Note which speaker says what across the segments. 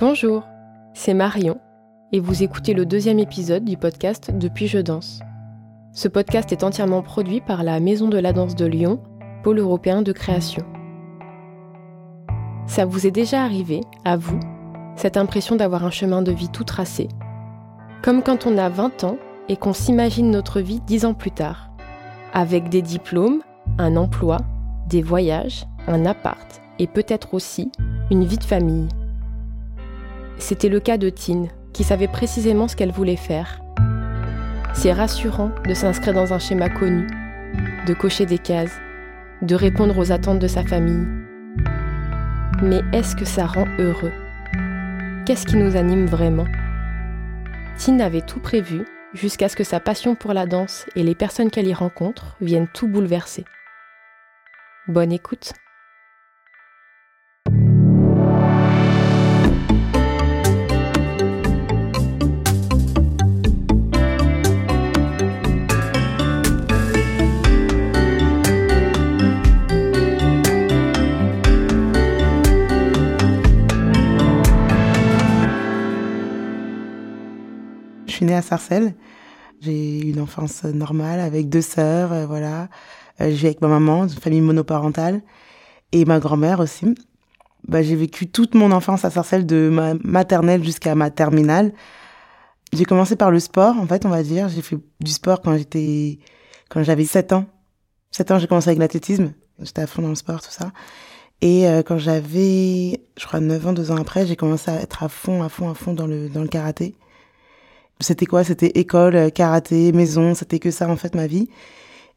Speaker 1: Bonjour, c'est Marion et vous écoutez le deuxième épisode du podcast Depuis je danse. Ce podcast est entièrement produit par la Maison de la danse de Lyon, pôle européen de création. Ça vous est déjà arrivé, à vous, cette impression d'avoir un chemin de vie tout tracé? Comme quand on a 20 ans et qu'on s'imagine notre vie 10 ans plus tard, avec des diplômes, un emploi, des voyages, un appart et peut-être aussi une vie de famille. C'était le cas de Tine, qui savait précisément ce qu'elle voulait faire. C'est rassurant de s'inscrire dans un schéma connu, de cocher des cases, de répondre aux attentes de sa famille. Mais est-ce que ça rend heureux? Qu'est-ce qui nous anime vraiment? Tine avait tout prévu jusqu'à ce que sa passion pour la danse et les personnes qu'elle y rencontre viennent tout bouleverser. Bonne écoute
Speaker 2: suis née à Sarcelles. J'ai eu une enfance normale avec deux sœurs, euh, voilà. Euh, j'ai avec ma maman, une famille monoparentale, et ma grand-mère aussi. Bah, j'ai vécu toute mon enfance à Sarcelles, de ma maternelle jusqu'à ma terminale. J'ai commencé par le sport, en fait, on va dire. J'ai fait du sport quand j'étais, quand j'avais 7 ans. 7 ans, j'ai commencé avec l'athlétisme. J'étais à fond dans le sport, tout ça. Et euh, quand j'avais, je crois, 9 ans, 2 ans après, j'ai commencé à être à fond, à fond, à fond dans le, dans le karaté c'était quoi? C'était école, euh, karaté, maison, c'était que ça en fait ma vie.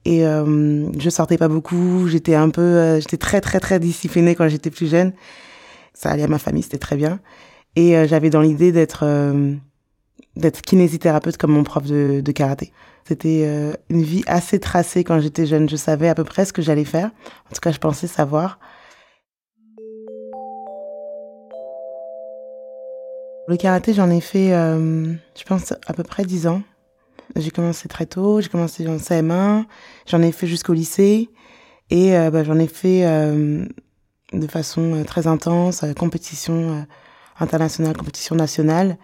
Speaker 2: Et euh, je sortais pas beaucoup, j'étais un peu, euh, j'étais très très très disciplinée quand j'étais plus jeune. Ça allait à ma famille, c'était très bien. Et euh, j'avais dans l'idée d'être d'être kinésithérapeute comme mon prof de, de karaté. C'était une vie assez tracée quand j'étais jeune. Je savais à peu près ce que j'allais faire. En tout cas, je pensais savoir. Le karaté, j'en ai fait, euh, je pense, à peu près 10 ans. J'ai commencé très tôt, j'ai commencé en CM1, j'en ai fait jusqu'au lycée, et euh, bah, j'en ai fait euh, de façon très intense, compétition internationale, compétition nationale.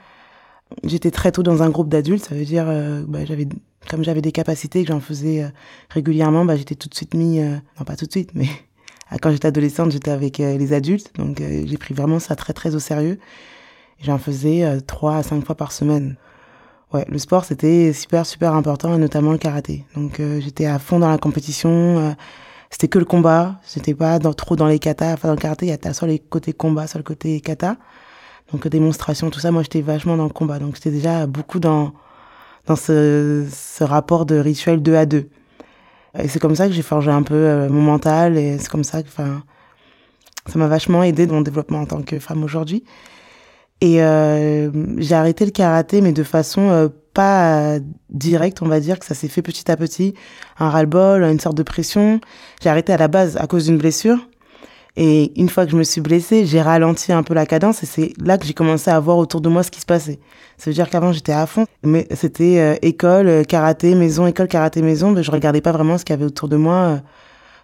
Speaker 2: J'étais très tôt dans un groupe d'adultes, ça veut dire, bah, j'avais, comme j'avais des capacités que j'en faisais régulièrement, bah, j'étais tout de suite mis, non pas tout de suite, mais quand j'étais adolescente, j'étais avec les adultes, donc j'ai pris vraiment ça très très au sérieux. J'en faisais euh, trois à cinq fois par semaine. Ouais, le sport c'était super super important et notamment le karaté. Donc euh, j'étais à fond dans la compétition. Euh, c'était que le combat. J'étais pas trop dans les katas. Enfin dans le karaté, il y a soit les côtés combat, soit le côté kata. Donc démonstration, tout ça. Moi j'étais vachement dans le combat. Donc j'étais déjà beaucoup dans dans ce, ce rapport de rituel 2 à 2. Et c'est comme ça que j'ai forgé un peu mon mental et c'est comme ça que, enfin, ça m'a vachement aidé dans mon développement en tant que femme aujourd'hui. Et euh, j'ai arrêté le karaté, mais de façon euh, pas directe, on va dire, que ça s'est fait petit à petit. Un ras-le-bol, une sorte de pression. J'ai arrêté à la base à cause d'une blessure. Et une fois que je me suis blessée, j'ai ralenti un peu la cadence et c'est là que j'ai commencé à voir autour de moi ce qui se passait. Ça veut dire qu'avant j'étais à fond, mais c'était euh, école, karaté, maison, école, karaté, maison. Mais je regardais pas vraiment ce qu'il y avait autour de moi.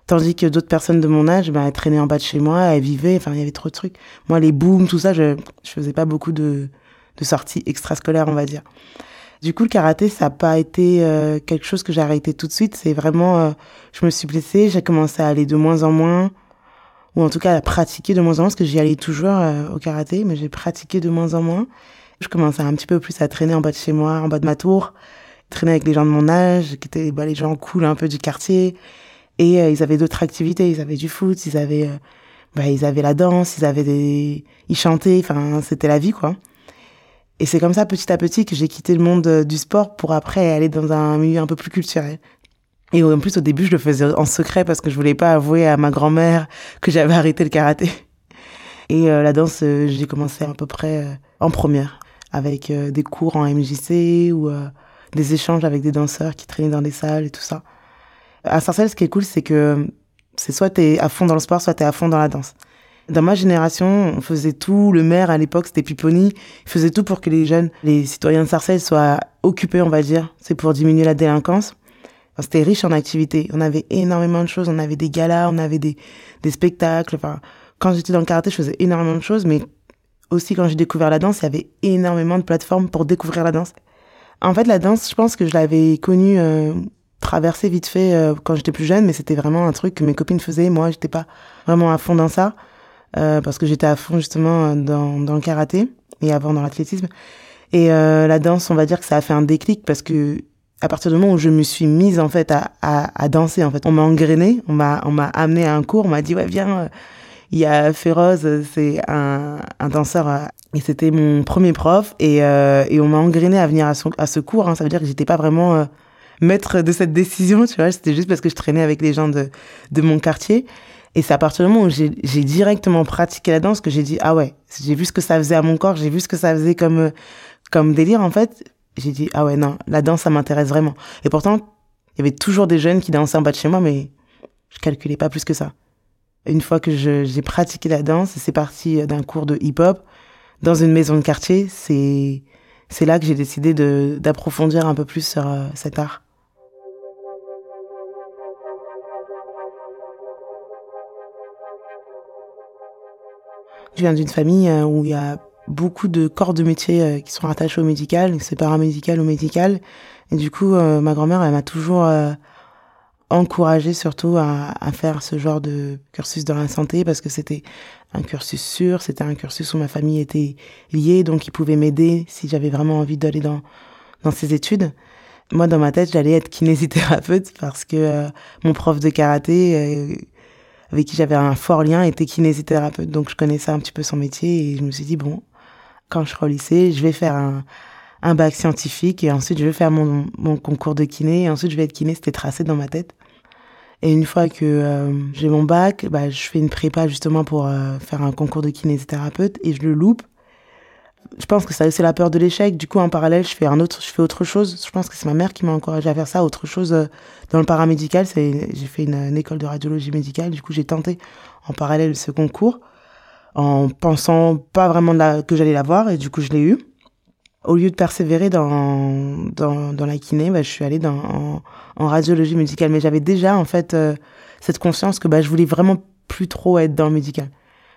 Speaker 2: Tandis que d'autres personnes de mon âge, ben, elles traînaient en bas de chez moi, elles vivaient, enfin, il y avait trop de trucs. Moi, les booms, tout ça, je, je faisais pas beaucoup de, de sorties extrascolaires, on va dire. Du coup, le karaté, ça n'a pas été euh, quelque chose que j'ai arrêté tout de suite. C'est vraiment, euh, je me suis blessée, j'ai commencé à aller de moins en moins, ou en tout cas à pratiquer de moins en moins, parce que j'y allais toujours euh, au karaté, mais j'ai pratiqué de moins en moins. Je commençais un petit peu plus à traîner en bas de chez moi, en bas de ma tour, traîner avec les gens de mon âge, qui étaient bah, les gens cool un peu du quartier. Et euh, ils avaient d'autres activités, ils avaient du foot, ils avaient, euh, bah, ils avaient la danse, ils avaient des, ils chantaient, enfin, c'était la vie, quoi. Et c'est comme ça, petit à petit, que j'ai quitté le monde euh, du sport pour après aller dans un milieu un peu plus culturel. Et en plus, au début, je le faisais en secret parce que je voulais pas avouer à ma grand-mère que j'avais arrêté le karaté. Et la danse, j'ai commencé à peu près en première, avec des cours en MJC ou des échanges avec des danseurs qui traînaient dans des salles et tout ça. À Sarcelles, ce qui est cool, c'est que c'est soit t'es à fond dans le sport, soit t'es à fond dans la danse. Dans ma génération, on faisait tout. Le maire, à l'époque, c'était Piponi. Il faisait tout pour que les jeunes, les citoyens de Sarcelles soient occupés, on va dire. C'est pour diminuer la délinquance. c'était riche en activités. On avait énormément de choses. On avait des galas, on avait des, des spectacles. Enfin, quand j'étais dans le karaté, je faisais énormément de choses, mais aussi quand j'ai découvert la danse, il y avait énormément de plateformes pour découvrir la danse. En fait, la danse, je pense que je l'avais connue, euh, traversée vite fait euh, quand j'étais plus jeune, mais c'était vraiment un truc que mes copines faisaient. Moi, j'étais pas vraiment à fond dans ça, euh, parce que j'étais à fond justement dans, dans le karaté et avant dans l'athlétisme. Et euh, la danse, on va dire que ça a fait un déclic parce que à partir du moment où je me suis mise en fait à, à, danser, en fait, on m'a engrainé, on m'a on m'a amené à un cours, on m'a dit ouais viens, euh, il y a Féroz, c'est un, un danseur euh, et c'était mon premier prof et, euh, et on m'a engrainé à venir à, son, à ce cours. Hein, ça veut dire que j'étais pas vraiment euh, maître de cette décision, tu vois. C'était juste parce que je traînais avec les gens de de mon quartier. Et c'est à partir du moment où j'ai directement pratiqué la danse que j'ai dit ah ouais, j'ai vu ce que ça faisait à mon corps, j'ai vu ce que ça faisait comme comme délire en fait. J'ai dit ah ouais non la danse ça m'intéresse vraiment. Et pourtant il y avait toujours des jeunes qui dansaient en bas de chez moi mais je calculais pas plus que ça. Une fois que j'ai pratiqué la danse c'est parti d'un cours de hip hop dans une maison de quartier. C'est c'est là que j'ai décidé d'approfondir un peu plus sur euh, cet art je viens d'une famille euh, où il y a beaucoup de corps de métier euh, qui sont rattachés au médical, c'est paramédical ou médical. Et du coup, euh, ma grand-mère, elle m'a toujours encouragée surtout à, faire ce genre de cursus dans la santé parce que c'était un cursus sûr, c'était un cursus où ma famille était liée, donc il pouvait m'aider si j'avais vraiment envie d'aller dans, dans ces études. Moi, dans ma tête, j'allais être kinésithérapeute parce que mon prof de karaté avec qui j'avais un fort lien était kinésithérapeute, donc je connaissais un petit peu son métier et je me suis dit bon, quand je serai au lycée, je vais faire un, un bac scientifique et ensuite je vais faire mon, mon concours de kiné et ensuite je vais être kiné, c'était tracé dans ma tête. Et une fois que euh, j'ai mon bac, bah, je fais une prépa justement pour euh, faire un concours de kinésithérapeute et je le loupe. Je pense que ça c'est la peur de l'échec. Du coup, en parallèle, je fais un autre, je fais autre chose. Je pense que c'est ma mère qui m'a encouragé à faire ça, autre chose euh, dans le paramédical. J'ai fait une, école de radiologie médicale. Du coup, j'ai tenté en parallèle ce concours en pensant pas vraiment que j'allais l'avoir et du coup je l'ai eu. Au lieu de persévérer dans, la kiné, bah, je suis allée en radiologie médicale. Mais j'avais déjà en fait euh, cette conscience que bah, je voulais vraiment plus trop être dans le médical.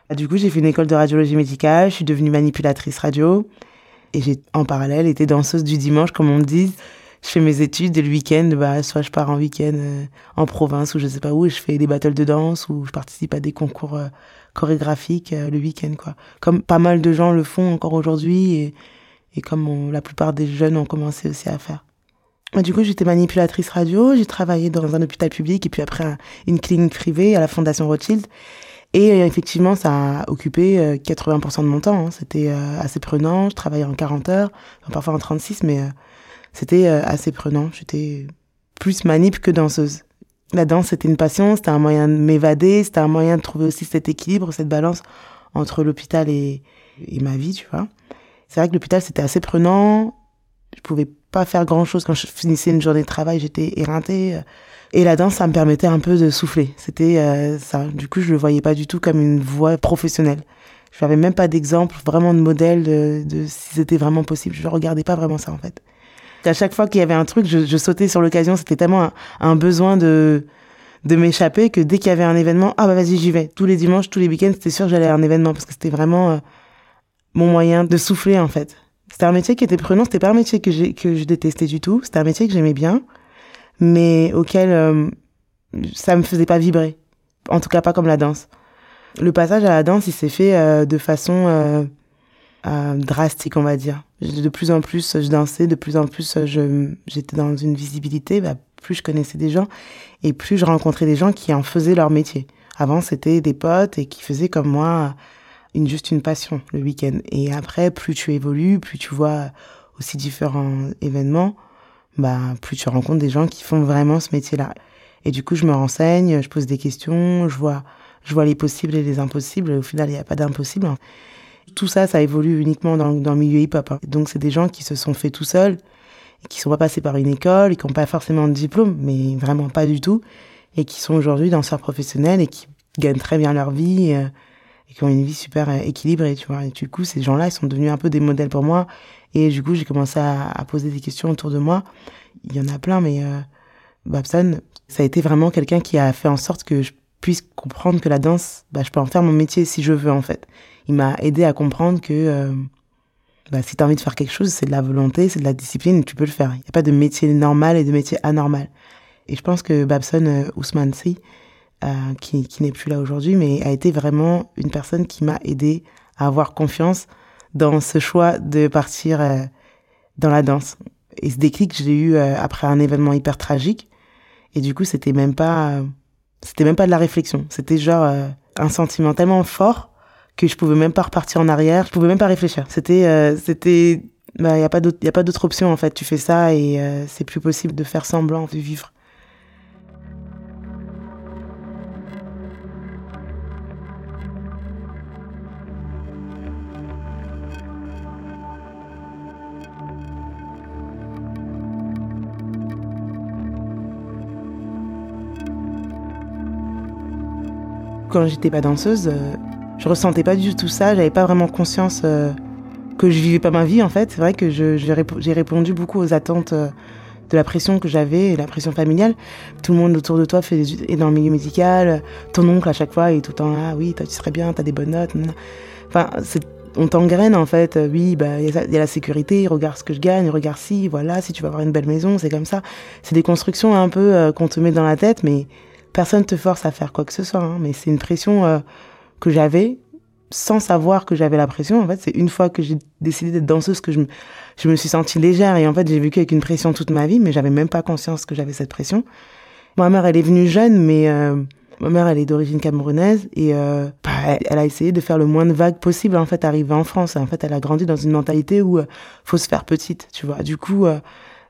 Speaker 2: Bah, du coup, j'ai fait une école de radiologie médicale, je suis devenue manipulatrice radio et j'ai en parallèle été danseuse du dimanche, comme on me dit. Je fais mes études le week-end, bah, soit je pars en week-end euh, en province ou je sais pas où et je fais des battles de danse ou je participe à des concours euh, chorégraphique euh, le week-end, quoi. Comme pas mal de gens le font encore aujourd'hui et, et comme la plupart des jeunes ont commencé aussi à faire. Du coup, j'étais manipulatrice radio, j'ai travaillé dans un hôpital public et puis après une clinique privée à la Fondation Rothschild. Et euh, effectivement, ça a occupé 80% euh, de mon temps. Hein. C'était assez prenant. Je travaillais en 40 heures, parfois en 36, mais c'était assez prenant. J'étais plus manip que danseuse. La danse, c'était une passion, c'était un moyen de m'évader, c'était un moyen de trouver aussi cet équilibre, cette balance entre l'hôpital et, et ma vie, tu vois. C'est vrai que l'hôpital, c'était assez prenant. Je pouvais pas faire grand chose quand je finissais une journée de travail, j'étais éreintée. Et la danse, ça me permettait un peu de souffler. C'était euh, ça. Du coup, je le voyais pas du tout comme une voie professionnelle. Je n'avais même pas d'exemple, vraiment de modèle de, si c'était vraiment possible. Je regardais pas vraiment ça, en fait à chaque fois qu'il y avait un truc, je, sautais sur l'occasion. C'était tellement un, un, besoin de de m'échapper que dès qu'il y avait un événement, ah bah vas-y j'y vais. Tous les dimanches, tous les week-ends, c'était sûr que j'allais à un événement parce que c'était vraiment euh, mon moyen de souffler en fait. C'était un métier qui était prenant. C'était pas un métier que que je détestais du tout. C'était un métier que j'aimais bien, mais auquel euh, ça me faisait pas vibrer. En tout cas pas comme la danse. Le passage à la danse, il s'est fait euh, de façon euh, euh, drastique, on va dire. De plus en plus, je dansais, de plus en plus, j'étais dans une visibilité. Bah, plus je connaissais des gens et plus je rencontrais des gens qui en faisaient leur métier. Avant, c'était des potes et qui faisaient comme moi une juste une passion le week-end. Et après, plus tu évolues, plus tu vois aussi différents événements, bah plus tu rencontres des gens qui font vraiment ce métier-là. Et du coup, je me renseigne, je pose des questions, je vois, je vois les possibles et les impossibles. Au final, il n'y a pas d'impossible. Tout ça, ça évolue uniquement dans, dans le milieu hip-hop. Hein. Donc, c'est des gens qui se sont faits tout seuls, qui sont pas passés par une école, et qui n'ont pas forcément de diplôme, mais vraiment pas du tout, et qui sont aujourd'hui danseurs professionnels et qui gagnent très bien leur vie euh, et qui ont une vie super euh, équilibrée, tu vois. Et du coup, ces gens-là, ils sont devenus un peu des modèles pour moi. Et du coup, j'ai commencé à, poser des questions autour de moi. Il y en a plein, mais euh, Babson, ça a été vraiment quelqu'un qui a fait en sorte que je puisse comprendre que la danse, bah, je peux en faire mon métier si je veux en fait. Il m'a aidé à comprendre que euh, bah, si tu as envie de faire quelque chose, c'est de la volonté, c'est de la discipline, tu peux le faire. Il n'y a pas de métier normal et de métier anormal. Et je pense que Babson euh, Ousmane Si, euh, qui, qui n'est plus là aujourd'hui, mais a été vraiment une personne qui m'a aidé à avoir confiance dans ce choix de partir euh, dans la danse. Et ce déclic, je l'ai eu euh, après un événement hyper tragique. Et du coup, c'était même pas, c'était même pas de la réflexion. C'était genre euh, un sentiment tellement fort que je pouvais même pas repartir en arrière. Je pouvais même pas réfléchir. C'était, c'était, bah, y a pas d'autre, y a pas d'autre option en fait. Tu fais ça et c'est plus possible de faire semblant de vivre. Quand j'étais pas danseuse, euh, je ressentais pas du tout ça. J'avais pas vraiment conscience euh, que je vivais pas ma vie en fait. C'est vrai que j'ai répondu beaucoup aux attentes euh, de la pression que j'avais la pression familiale. Tout le monde autour de toi fait est dans le milieu musical. Ton oncle à chaque fois est tout le temps là. Oui, toi tu serais bien, t'as des bonnes notes. Enfin, on t'engraine en fait. Oui, bah il y, y, a la sécurité. Regarde ce que je gagne. Regarde si, voilà, si tu vas avoir une belle maison, c'est comme ça. C'est des constructions un peu qu'on te met dans la tête, mais Personne te force à faire quoi que ce soit, hein, mais c'est une pression euh, que j'avais sans savoir que j'avais la pression. En fait, c'est une fois que j'ai décidé d'être danseuse que je me, je me suis sentie légère et en fait, j'ai vécu avec une pression toute ma vie, mais j'avais même pas conscience que j'avais cette pression. Ma mère, elle est venue jeune, mais euh, ma mère, elle est d'origine camerounaise et euh, bah, elle a essayé de faire le moins de vagues possible en fait, arriver en France. En fait, elle a grandi dans une mentalité où faut se faire petite, tu vois. Du coup,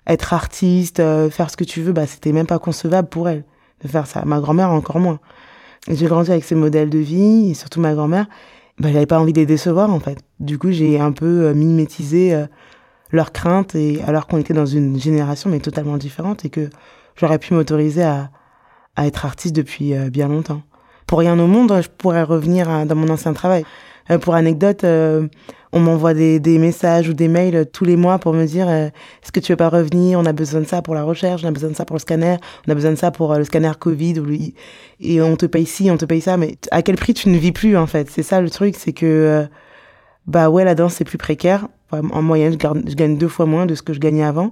Speaker 2: être artiste, faire ce que tu veux, bah, c'était même pas concevable pour elle de faire ça. Ma grand-mère encore moins. J'ai grandi avec ces modèles de vie, et surtout ma grand-mère, bah, j'avais pas envie de les décevoir en fait. Du coup, j'ai un peu euh, mimétisé euh, leurs craintes, et alors qu'on était dans une génération mais totalement différente et que j'aurais pu m'autoriser à, à être artiste depuis euh, bien longtemps. Pour rien au monde, je pourrais revenir dans mon ancien travail. pour anecdote, on m'envoie des, des, messages ou des mails tous les mois pour me dire euh, est-ce que tu veux pas revenir? On a besoin de ça pour la recherche, on a besoin de ça pour le scanner, on a besoin de ça pour euh, le scanner Covid ou et on te paye ci, on te paye ça, mais à quel prix tu ne vis plus en fait? C'est ça le truc, c'est que euh, bah ouais la danse c'est plus précaire. En moyenne, je, je, gagne deux fois moins de ce que je gagnais avant,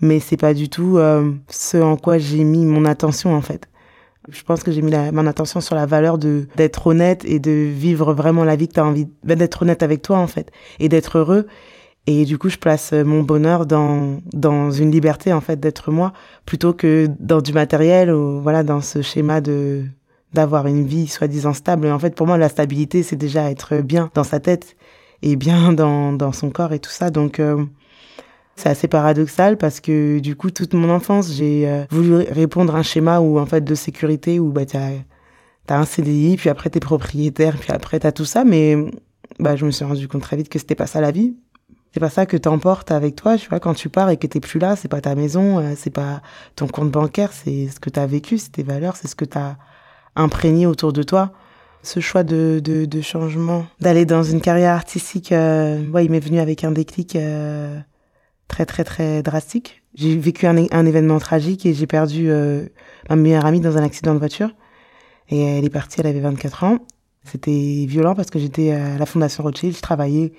Speaker 2: mais c'est pas du tout ce en quoi j'ai mis mon attention en fait. Je pense que j'ai mis la, mon attention sur la valeur de d'être honnête et de vivre vraiment la vie que tu as envie ben, d'être honnête avec toi en fait et d'être heureux. Et du coup je place mon bonheur dans dans une liberté en fait d'être moi plutôt que dans du matériel ou voilà dans ce schéma de d'avoir une vie soi-disant stable. Et en fait pour moi la stabilité c'est déjà être bien dans sa tête et bien dans dans son corps et tout ça. Donc euh, c'est assez paradoxal parce que du coup, toute mon enfance, j'ai euh, voulu répondre à un schéma où, en fait, de sécurité où bah, tu as, un CDI, puis après, tu es propriétaire, puis après, tu as tout ça. Mais bah, je me suis rendu compte très vite que c'était pas ça la vie. C'est pas ça que t'emportes avec toi, tu vois, quand tu pars et que t'es plus là, c'est pas ta maison, euh, c'est pas ton compte bancaire, c'est ce que t'as vécu, c'est tes valeurs, c'est ce que t'as imprégné autour de toi. Ce choix de, de, de changement, d'aller dans une carrière artistique, euh, ouais, il m'est venu avec un déclic euh, très très très drastique. J'ai vécu un, événement tragique et j'ai perdu euh, ma meilleure amie dans un accident de voiture. Et elle est partie, elle avait 24 ans. C'était violent parce que j'étais à la Fondation Rothschild, je travaillais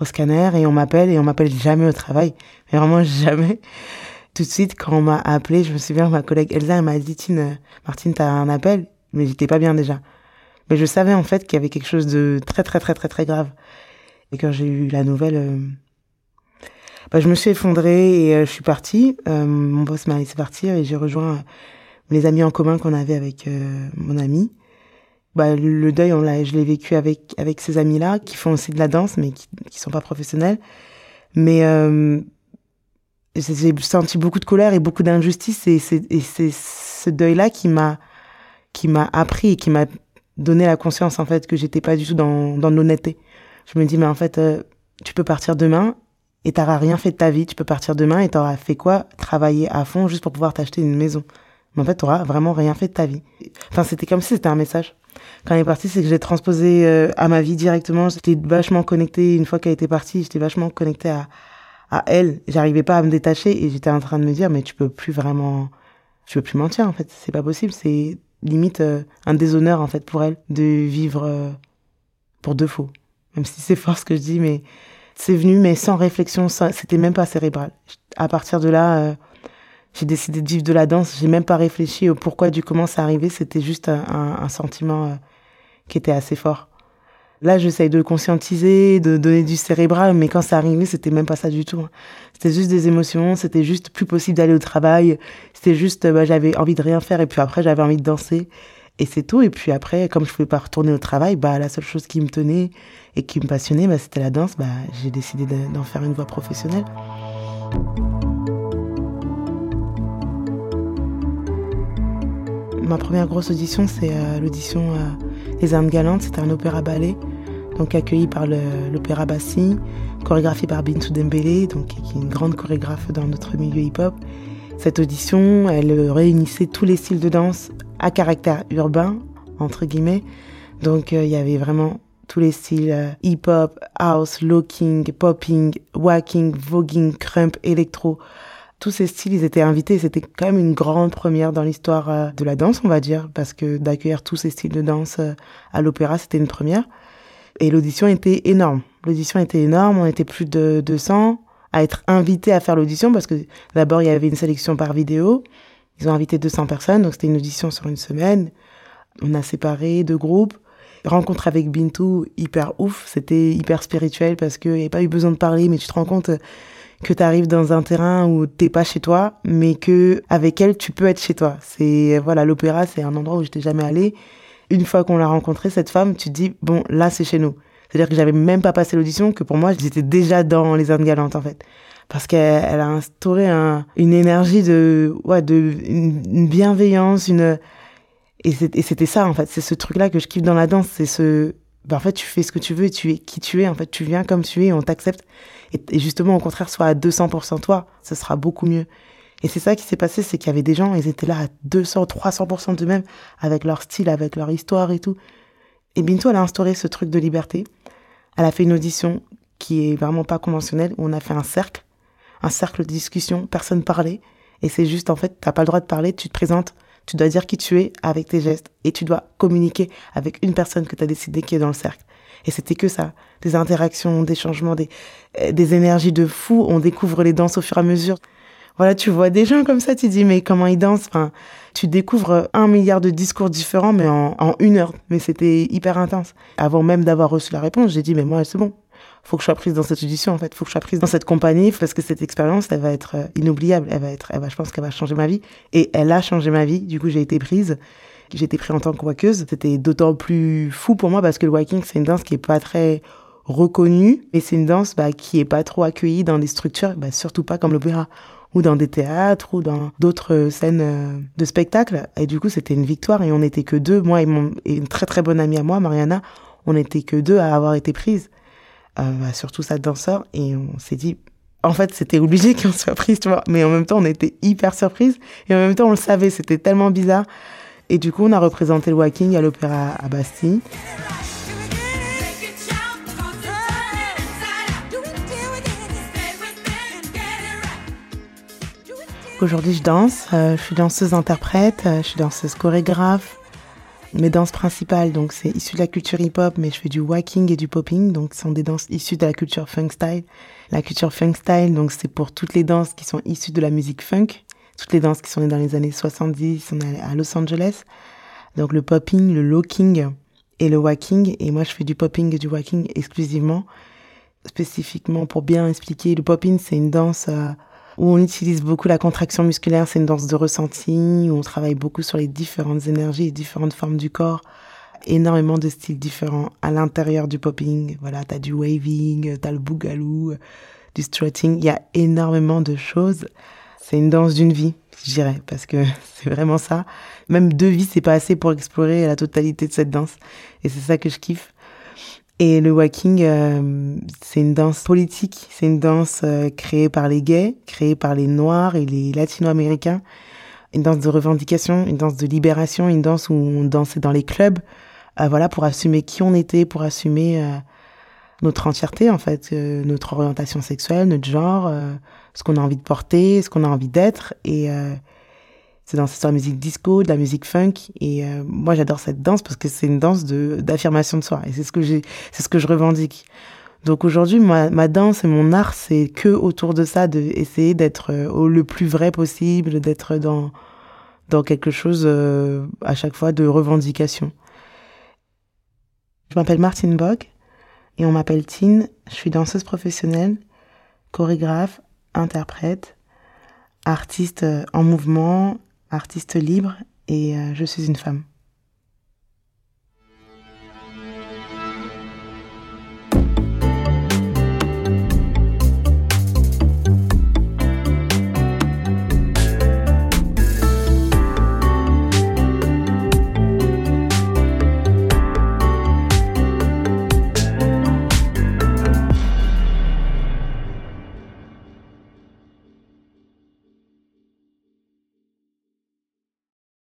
Speaker 2: au scanner et on m'appelle et on m'appelle jamais au travail. Mais vraiment jamais. Tout de suite, quand on m'a appelé, je me souviens, ma collègue Elsa, elle m'a dit, Tine, Martine, t'as un appel? Mais j'étais pas bien déjà. Mais je savais en fait qu'il y avait quelque chose de très très très très très grave. Et quand j'ai eu la nouvelle, euh, bah, je me suis effondrée et euh, je suis partie. Euh, mon boss m'a laissé partir et j'ai rejoint euh, les amis en commun qu'on avait avec mon ami. Bah, le deuil, on l'a, je l'ai vécu avec avec ces amis-là qui font aussi de la danse, mais qui qui sont pas professionnels. Mais j'ai senti beaucoup de colère et beaucoup d'injustice et c'est et c'est ce deuil-là qui m'a qui m'a appris et qui m'a donné la conscience en fait que j'étais pas du tout dans dans l'honnêteté. Je me dis mais en fait tu peux partir demain et t'auras rien fait de ta vie. Tu peux partir demain et t'auras fait quoi? Travailler à fond juste pour pouvoir t'acheter une maison. Mais en fait, t'auras vraiment rien fait de ta vie. Enfin, c'était comme si c'était un message. Quand elle est partie, c'est que j'ai transposé euh, à ma vie directement. J'étais vachement connectée. Une fois qu'elle était partie, j'étais vachement connectée à, à elle. J'arrivais pas à me détacher et j'étais en train de me dire, mais tu peux plus vraiment, tu peux plus mentir, en fait. C'est pas possible. C'est, limite un déshonneur en fait pour elle de vivre pour deux faux. Même si c'est fort ce que je dis, mais c'est venu, mais sans réflexion, c'était même pas cérébral. À partir de là, j'ai décidé de vivre de la danse. J'ai même pas réfléchi au pourquoi du comment ça arrivait. C'était juste un, sentiment euh, qui était assez fort. Là, j'essaye de conscientiser, de donner du cérébral, mais quand ça arrivait, c'était même pas ça du tout. Hein. C'était juste des émotions, c'était juste plus possible d'aller au travail, c'était juste, bah, j'avais envie de rien faire, et puis après, j'avais envie de danser, et c'est tout. Et puis après, comme je pouvais pas retourner au travail, bah, la seule chose qui me tenait et qui me passionnait, bah, c'était la danse. Bah, j'ai décidé d'en faire une voie professionnelle. Ma première grosse audition, c'est euh, l'audition euh, Les Indes Galantes. C'était un opéra-ballet, donc accueilli par l'opéra Bassi, chorégraphié par Bintou Dembélé, donc, qui est une grande chorégraphe dans notre milieu hip-hop. Cette audition, elle réunissait tous les styles de danse à caractère urbain, entre guillemets. Donc euh, il y avait vraiment tous les styles hip-hop, house, locking, popping, walking, voguing, crump, électro tous ces styles, ils étaient invités. C'était quand même une grande première dans l'histoire euh, de la danse, on va dire, parce que d'accueillir tous ces styles de danse euh, à l'opéra, c'était une première. Et l'audition était énorme. L'audition était énorme. On était plus de 200 à être invités à faire l'audition parce que d'abord, il y avait une sélection par vidéo. Ils ont invité 200 personnes, donc c'était une audition sur une semaine. On a séparé deux groupes. Rencontre avec Bintou, hyper ouf. C'était hyper spirituel parce qu'il n'y avait pas eu besoin de parler, mais tu te rends compte que tu arrives dans un terrain où t'es pas chez toi, mais que avec elle tu peux être chez toi. C'est voilà, l'opéra, c'est un endroit où j'étais jamais allée. Une fois qu'on l'a rencontrée, cette femme, tu te dis bon, là c'est chez nous. C'est-à-dire que j'avais même pas passé l'audition, que pour moi j'étais déjà dans les Indes galantes en fait, parce qu'elle a instauré un, une énergie de ouais de une, bienveillance, une et c'était ça en fait, c'est ce truc là que je kiffe dans la danse, c'est ce ben, en fait, tu fais ce que tu veux et tu es qui tu es. En fait, tu viens comme tu es et on t'accepte. Et, justement, au contraire, sois à 200% toi, ce sera beaucoup mieux. Et c'est ça qui s'est passé, c'est qu'il y avait des gens, ils étaient là à 200, 300% d'eux-mêmes, avec leur style, avec leur histoire et tout. Et Bintou, elle a instauré ce truc de liberté. Elle a fait une audition qui est vraiment pas conventionnelle, où on a fait un cercle, un cercle de discussion, personne parlait. Et c'est juste, en fait, t'as pas le droit de parler, tu te présentes, tu dois dire qui tu es avec tes gestes et tu dois communiquer avec une personne que tu as décidé qui est dans le cercle. Et c'était que ça, des interactions, des changements, des, euh, des énergies de fou. On découvre les danses au fur et à mesure. Voilà, tu vois des gens comme ça, tu dis mais comment ils dansent? Enfin, tu découvres un milliard de discours différents, mais en, en une heure. Mais c'était hyper intense. Avant même d'avoir reçu la réponse, j'ai dit mais moi c'est bon, faut que je sois prise dans cette audition en fait, faut que je sois prise dans cette compagnie parce que cette expérience elle va être euh, inoubliable, elle va être, je pense qu'elle va changer ma vie et elle a changé ma vie. Du coup j'ai été prise, j'ai été prise en tant que wakeuse. C'était d'autant plus fou pour moi parce que le waking c'est une danse qui est pas très reconnue et c'est une danse bah, qui est pas trop accueillie dans des structures, bah, surtout pas comme l'opéra ou dans des théâtres ou dans d'autres scènes euh, de spectacle. Et du coup, c'était une victoire et on n'était que deux, moi et, mon, et une très très bonne amie à moi, Mariana, on n'était que deux à avoir été prises. Euh, bah, surtout sa danseur, et on s'est dit, en fait, c'était obligé qu'on soit prise, tu vois. Mais en même temps, on était hyper surprise, et en même temps, on le savait, c'était tellement bizarre. Et du coup, on a représenté le walking à l'Opéra à Bastille. Aujourd'hui, je danse. Euh, je suis danseuse-interprète, euh, je suis danseuse chorégraphe, mes danses principales, donc c'est issu de la culture hip-hop, mais je fais du walking et du popping, donc ce sont des danses issues de la culture funk style. La culture funk style, donc c'est pour toutes les danses qui sont issues de la musique funk, toutes les danses qui sont nées dans les années 70, on est à Los Angeles. Donc le popping, le locking et le walking, et moi je fais du popping et du walking exclusivement, spécifiquement pour bien expliquer. Le popping, c'est une danse euh, où on utilise beaucoup la contraction musculaire, c'est une danse de ressenti, où on travaille beaucoup sur les différentes énergies et différentes formes du corps, énormément de styles différents à l'intérieur du popping. Voilà, t'as du waving, t'as le boogaloo, du strutting, il y a énormément de choses. C'est une danse d'une vie, je parce que c'est vraiment ça. Même deux vies, c'est pas assez pour explorer la totalité de cette danse. Et c'est ça que je kiffe. Et le walking, euh, c'est une danse politique, c'est une danse euh, créée par les gays, créée par les noirs et les latino-américains, une danse de revendication, une danse de libération, une danse où on dansait dans les clubs, euh, voilà, pour assumer qui on était, pour assumer notre entièreté en fait, notre orientation sexuelle, notre genre, ce qu'on a envie de porter, ce qu'on a envie d'être. Et c'est danser sur la musique disco, de la musique funk. Et euh, moi, j'adore cette danse parce que c'est une danse de d'affirmation de soi. Et c'est ce que ce que je revendique. Donc aujourd'hui, ma, danse et mon art, c'est que autour de ça, de d'être euh, le plus vrai possible, d'être dans dans quelque chose euh, à chaque fois de revendication. Je m'appelle Martine Bog et on m'appelle Tine. Je suis danseuse professionnelle, chorégraphe, interprète, artiste en mouvement, artiste libre et euh, je suis une femme.